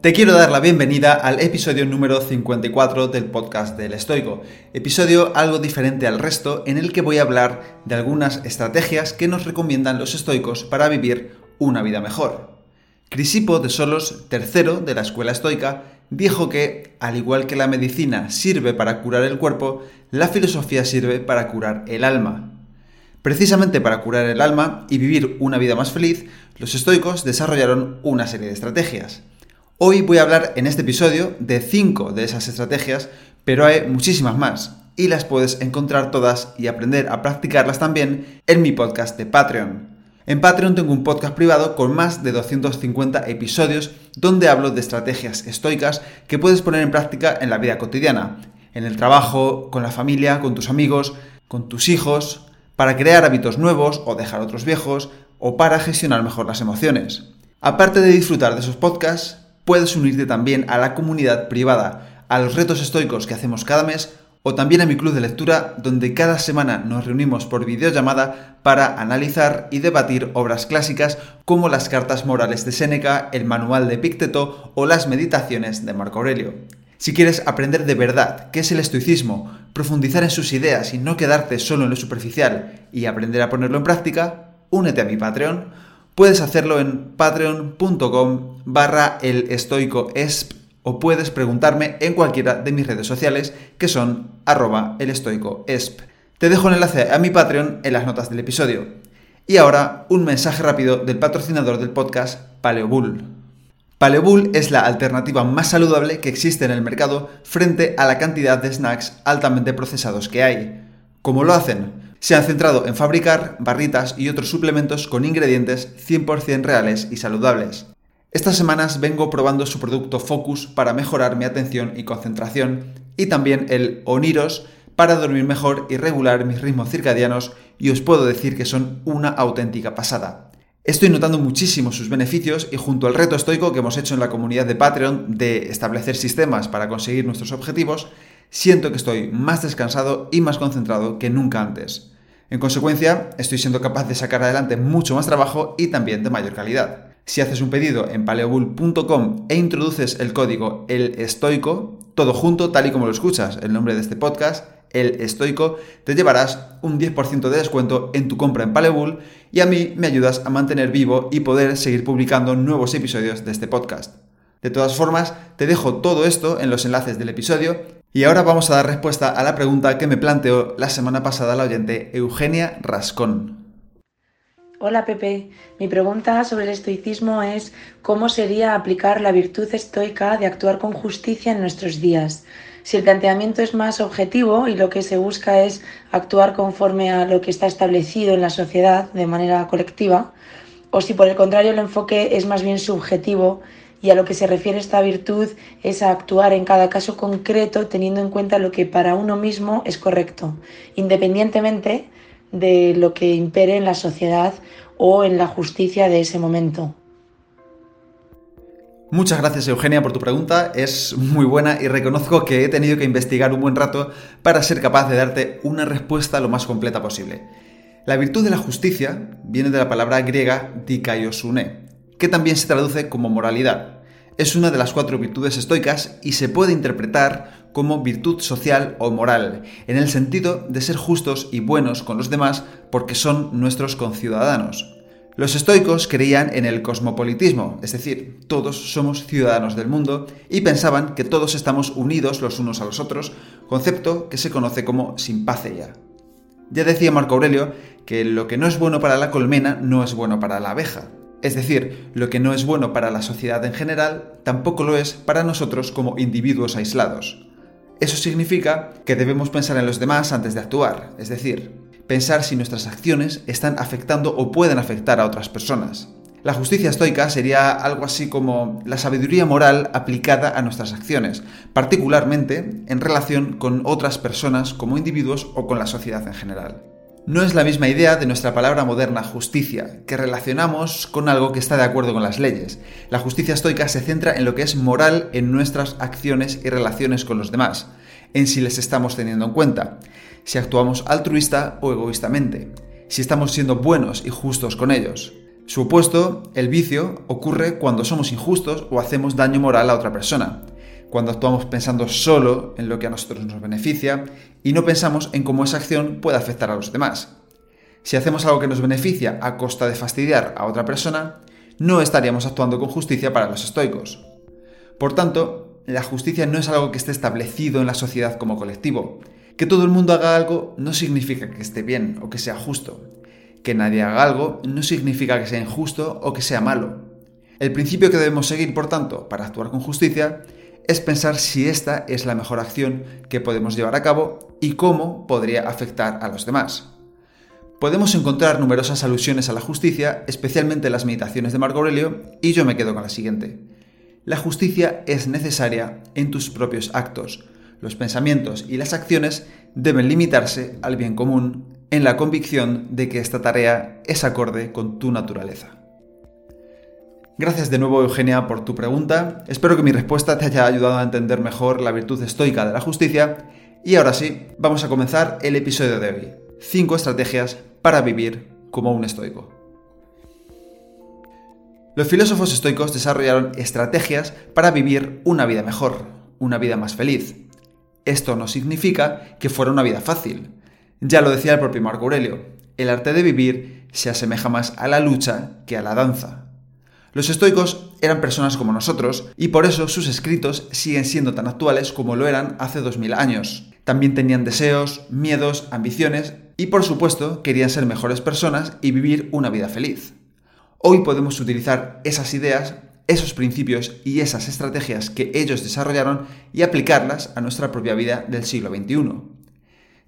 Te quiero dar la bienvenida al episodio número 54 del podcast del Estoico, episodio algo diferente al resto en el que voy a hablar de algunas estrategias que nos recomiendan los estoicos para vivir una vida mejor. Crisipo de Solos III de la escuela estoica dijo que, al igual que la medicina sirve para curar el cuerpo, la filosofía sirve para curar el alma. Precisamente para curar el alma y vivir una vida más feliz, los estoicos desarrollaron una serie de estrategias. Hoy voy a hablar en este episodio de 5 de esas estrategias, pero hay muchísimas más y las puedes encontrar todas y aprender a practicarlas también en mi podcast de Patreon. En Patreon tengo un podcast privado con más de 250 episodios donde hablo de estrategias estoicas que puedes poner en práctica en la vida cotidiana, en el trabajo, con la familia, con tus amigos, con tus hijos, para crear hábitos nuevos o dejar otros viejos, o para gestionar mejor las emociones. Aparte de disfrutar de esos podcasts, puedes unirte también a la comunidad privada, a los retos estoicos que hacemos cada mes o también a mi club de lectura donde cada semana nos reunimos por videollamada para analizar y debatir obras clásicas como las cartas morales de Séneca, el manual de Pícteto o las meditaciones de Marco Aurelio. Si quieres aprender de verdad qué es el estoicismo, profundizar en sus ideas y no quedarte solo en lo superficial y aprender a ponerlo en práctica, únete a mi Patreon Puedes hacerlo en patreon.com barra el o puedes preguntarme en cualquiera de mis redes sociales que son arroba el. Te dejo el enlace a mi Patreon en las notas del episodio. Y ahora un mensaje rápido del patrocinador del podcast, Paleobull. Paleobull es la alternativa más saludable que existe en el mercado frente a la cantidad de snacks altamente procesados que hay. ¿Cómo lo hacen? Se han centrado en fabricar barritas y otros suplementos con ingredientes 100% reales y saludables. Estas semanas vengo probando su producto Focus para mejorar mi atención y concentración y también el Oniros para dormir mejor y regular mis ritmos circadianos y os puedo decir que son una auténtica pasada. Estoy notando muchísimo sus beneficios y junto al reto estoico que hemos hecho en la comunidad de Patreon de establecer sistemas para conseguir nuestros objetivos, siento que estoy más descansado y más concentrado que nunca antes. En consecuencia, estoy siendo capaz de sacar adelante mucho más trabajo y también de mayor calidad. Si haces un pedido en paleobull.com e introduces el código el estoico, todo junto, tal y como lo escuchas, el nombre de este podcast, el estoico, te llevarás un 10% de descuento en tu compra en Paleobull y a mí me ayudas a mantener vivo y poder seguir publicando nuevos episodios de este podcast. De todas formas, te dejo todo esto en los enlaces del episodio y ahora vamos a dar respuesta a la pregunta que me planteó la semana pasada la oyente Eugenia Rascón. Hola Pepe, mi pregunta sobre el estoicismo es cómo sería aplicar la virtud estoica de actuar con justicia en nuestros días. Si el planteamiento es más objetivo y lo que se busca es actuar conforme a lo que está establecido en la sociedad de manera colectiva, o si por el contrario el enfoque es más bien subjetivo y a lo que se refiere esta virtud es a actuar en cada caso concreto teniendo en cuenta lo que para uno mismo es correcto, independientemente de lo que impere en la sociedad o en la justicia de ese momento. Muchas gracias Eugenia por tu pregunta, es muy buena y reconozco que he tenido que investigar un buen rato para ser capaz de darte una respuesta lo más completa posible. La virtud de la justicia viene de la palabra griega dikaiosune, que también se traduce como moralidad. Es una de las cuatro virtudes estoicas y se puede interpretar como virtud social o moral, en el sentido de ser justos y buenos con los demás porque son nuestros conciudadanos. Los estoicos creían en el cosmopolitismo, es decir, todos somos ciudadanos del mundo y pensaban que todos estamos unidos los unos a los otros, concepto que se conoce como simpatheia. Ya decía Marco Aurelio que lo que no es bueno para la colmena no es bueno para la abeja. Es decir, lo que no es bueno para la sociedad en general, tampoco lo es para nosotros como individuos aislados. Eso significa que debemos pensar en los demás antes de actuar, es decir, pensar si nuestras acciones están afectando o pueden afectar a otras personas. La justicia estoica sería algo así como la sabiduría moral aplicada a nuestras acciones, particularmente en relación con otras personas como individuos o con la sociedad en general. No es la misma idea de nuestra palabra moderna justicia, que relacionamos con algo que está de acuerdo con las leyes. La justicia estoica se centra en lo que es moral en nuestras acciones y relaciones con los demás, en si les estamos teniendo en cuenta, si actuamos altruista o egoístamente, si estamos siendo buenos y justos con ellos. Su opuesto, el vicio, ocurre cuando somos injustos o hacemos daño moral a otra persona cuando actuamos pensando solo en lo que a nosotros nos beneficia y no pensamos en cómo esa acción puede afectar a los demás. Si hacemos algo que nos beneficia a costa de fastidiar a otra persona, no estaríamos actuando con justicia para los estoicos. Por tanto, la justicia no es algo que esté establecido en la sociedad como colectivo. Que todo el mundo haga algo no significa que esté bien o que sea justo. Que nadie haga algo no significa que sea injusto o que sea malo. El principio que debemos seguir, por tanto, para actuar con justicia es pensar si esta es la mejor acción que podemos llevar a cabo y cómo podría afectar a los demás. Podemos encontrar numerosas alusiones a la justicia, especialmente en las meditaciones de Marco Aurelio, y yo me quedo con la siguiente. La justicia es necesaria en tus propios actos. Los pensamientos y las acciones deben limitarse al bien común en la convicción de que esta tarea es acorde con tu naturaleza. Gracias de nuevo Eugenia por tu pregunta. Espero que mi respuesta te haya ayudado a entender mejor la virtud estoica de la justicia. Y ahora sí, vamos a comenzar el episodio de hoy. 5 estrategias para vivir como un estoico. Los filósofos estoicos desarrollaron estrategias para vivir una vida mejor, una vida más feliz. Esto no significa que fuera una vida fácil. Ya lo decía el propio Marco Aurelio, el arte de vivir se asemeja más a la lucha que a la danza. Los estoicos eran personas como nosotros y por eso sus escritos siguen siendo tan actuales como lo eran hace 2000 años. También tenían deseos, miedos, ambiciones y por supuesto querían ser mejores personas y vivir una vida feliz. Hoy podemos utilizar esas ideas, esos principios y esas estrategias que ellos desarrollaron y aplicarlas a nuestra propia vida del siglo XXI.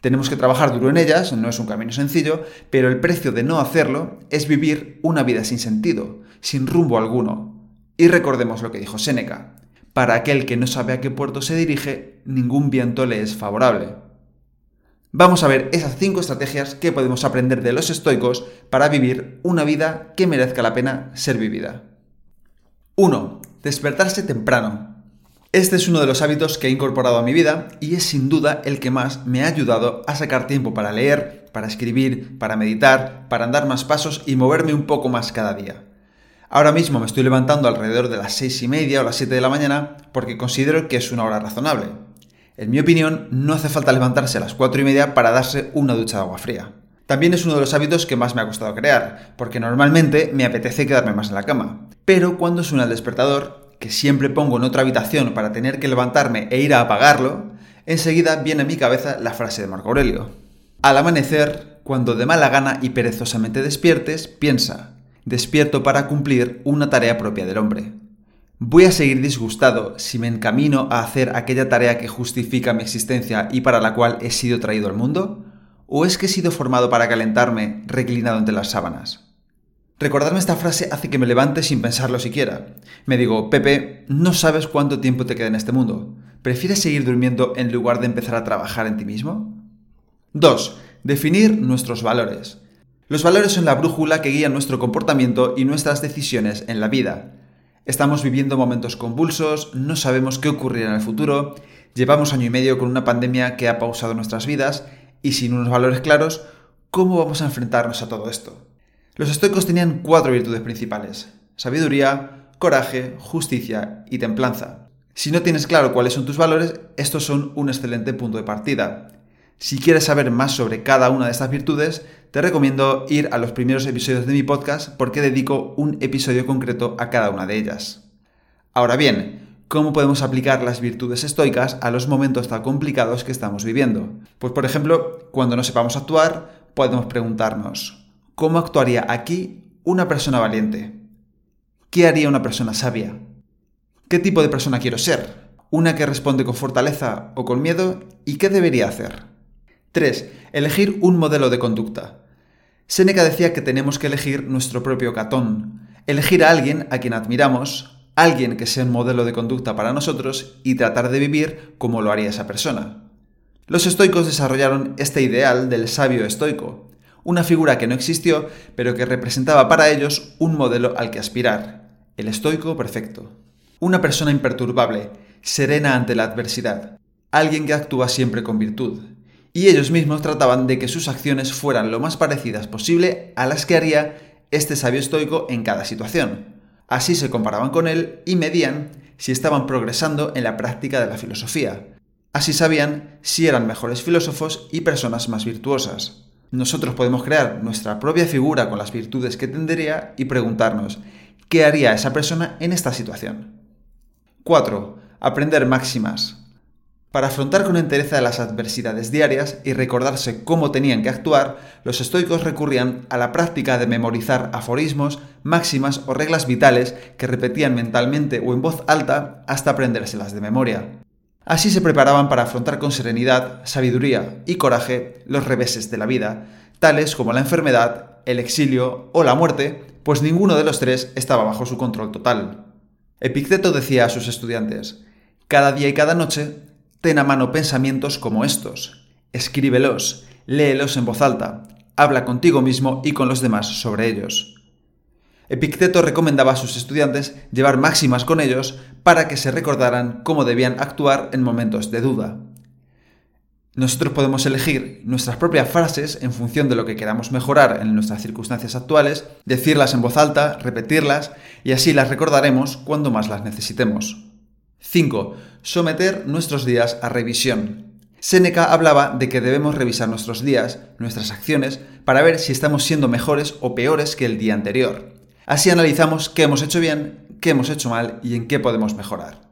Tenemos que trabajar duro en ellas, no es un camino sencillo, pero el precio de no hacerlo es vivir una vida sin sentido, sin rumbo alguno. Y recordemos lo que dijo Séneca, para aquel que no sabe a qué puerto se dirige, ningún viento le es favorable. Vamos a ver esas cinco estrategias que podemos aprender de los estoicos para vivir una vida que merezca la pena ser vivida. 1. Despertarse temprano. Este es uno de los hábitos que he incorporado a mi vida y es sin duda el que más me ha ayudado a sacar tiempo para leer, para escribir, para meditar, para andar más pasos y moverme un poco más cada día. Ahora mismo me estoy levantando alrededor de las seis y media o las 7 de la mañana porque considero que es una hora razonable. En mi opinión, no hace falta levantarse a las 4 y media para darse una ducha de agua fría. También es uno de los hábitos que más me ha costado crear, porque normalmente me apetece quedarme más en la cama. Pero cuando suena el despertador, que siempre pongo en otra habitación para tener que levantarme e ir a apagarlo, enseguida viene a mi cabeza la frase de Marco Aurelio. Al amanecer, cuando de mala gana y perezosamente despiertes, piensa, despierto para cumplir una tarea propia del hombre. ¿Voy a seguir disgustado si me encamino a hacer aquella tarea que justifica mi existencia y para la cual he sido traído al mundo? ¿O es que he sido formado para calentarme reclinado entre las sábanas? Recordarme esta frase hace que me levante sin pensarlo siquiera. Me digo, Pepe, no sabes cuánto tiempo te queda en este mundo. ¿Prefieres seguir durmiendo en lugar de empezar a trabajar en ti mismo? 2. Definir nuestros valores. Los valores son la brújula que guía nuestro comportamiento y nuestras decisiones en la vida. Estamos viviendo momentos convulsos, no sabemos qué ocurrirá en el futuro, llevamos año y medio con una pandemia que ha pausado nuestras vidas y sin unos valores claros, ¿cómo vamos a enfrentarnos a todo esto? Los estoicos tenían cuatro virtudes principales. Sabiduría, coraje, justicia y templanza. Si no tienes claro cuáles son tus valores, estos son un excelente punto de partida. Si quieres saber más sobre cada una de estas virtudes, te recomiendo ir a los primeros episodios de mi podcast porque dedico un episodio concreto a cada una de ellas. Ahora bien, ¿cómo podemos aplicar las virtudes estoicas a los momentos tan complicados que estamos viviendo? Pues por ejemplo, cuando no sepamos actuar, podemos preguntarnos, ¿Cómo actuaría aquí una persona valiente? ¿Qué haría una persona sabia? ¿Qué tipo de persona quiero ser? ¿Una que responde con fortaleza o con miedo? ¿Y qué debería hacer? 3. Elegir un modelo de conducta. Séneca decía que tenemos que elegir nuestro propio catón, elegir a alguien a quien admiramos, alguien que sea un modelo de conducta para nosotros y tratar de vivir como lo haría esa persona. Los estoicos desarrollaron este ideal del sabio estoico, una figura que no existió, pero que representaba para ellos un modelo al que aspirar, el estoico perfecto. Una persona imperturbable, serena ante la adversidad, alguien que actúa siempre con virtud. Y ellos mismos trataban de que sus acciones fueran lo más parecidas posible a las que haría este sabio estoico en cada situación. Así se comparaban con él y medían si estaban progresando en la práctica de la filosofía. Así sabían si eran mejores filósofos y personas más virtuosas. Nosotros podemos crear nuestra propia figura con las virtudes que tendría y preguntarnos, ¿qué haría esa persona en esta situación? 4. Aprender máximas. Para afrontar con entereza las adversidades diarias y recordarse cómo tenían que actuar, los estoicos recurrían a la práctica de memorizar aforismos, máximas o reglas vitales que repetían mentalmente o en voz alta hasta aprendérselas de memoria. Así se preparaban para afrontar con serenidad, sabiduría y coraje los reveses de la vida, tales como la enfermedad, el exilio o la muerte, pues ninguno de los tres estaba bajo su control total. Epicteto decía a sus estudiantes, cada día y cada noche Ten a mano pensamientos como estos, escríbelos, léelos en voz alta, habla contigo mismo y con los demás sobre ellos. Epicteto recomendaba a sus estudiantes llevar máximas con ellos para que se recordaran cómo debían actuar en momentos de duda. Nosotros podemos elegir nuestras propias frases en función de lo que queramos mejorar en nuestras circunstancias actuales, decirlas en voz alta, repetirlas y así las recordaremos cuando más las necesitemos. 5. Someter nuestros días a revisión. Séneca hablaba de que debemos revisar nuestros días, nuestras acciones, para ver si estamos siendo mejores o peores que el día anterior. Así analizamos qué hemos hecho bien, qué hemos hecho mal y en qué podemos mejorar.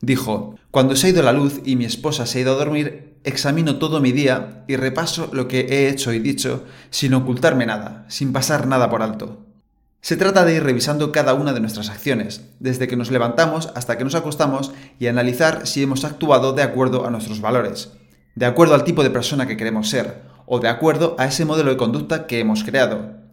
Dijo, cuando se ha ido la luz y mi esposa se ha ido a dormir, examino todo mi día y repaso lo que he hecho y dicho sin ocultarme nada, sin pasar nada por alto. Se trata de ir revisando cada una de nuestras acciones, desde que nos levantamos hasta que nos acostamos, y analizar si hemos actuado de acuerdo a nuestros valores, de acuerdo al tipo de persona que queremos ser, o de acuerdo a ese modelo de conducta que hemos creado.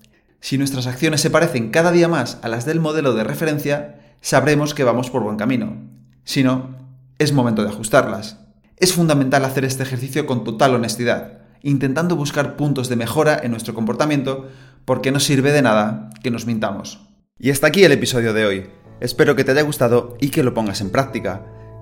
Si nuestras acciones se parecen cada día más a las del modelo de referencia, sabremos que vamos por buen camino. Si no, es momento de ajustarlas. Es fundamental hacer este ejercicio con total honestidad, intentando buscar puntos de mejora en nuestro comportamiento porque no sirve de nada que nos mintamos. Y hasta aquí el episodio de hoy. Espero que te haya gustado y que lo pongas en práctica.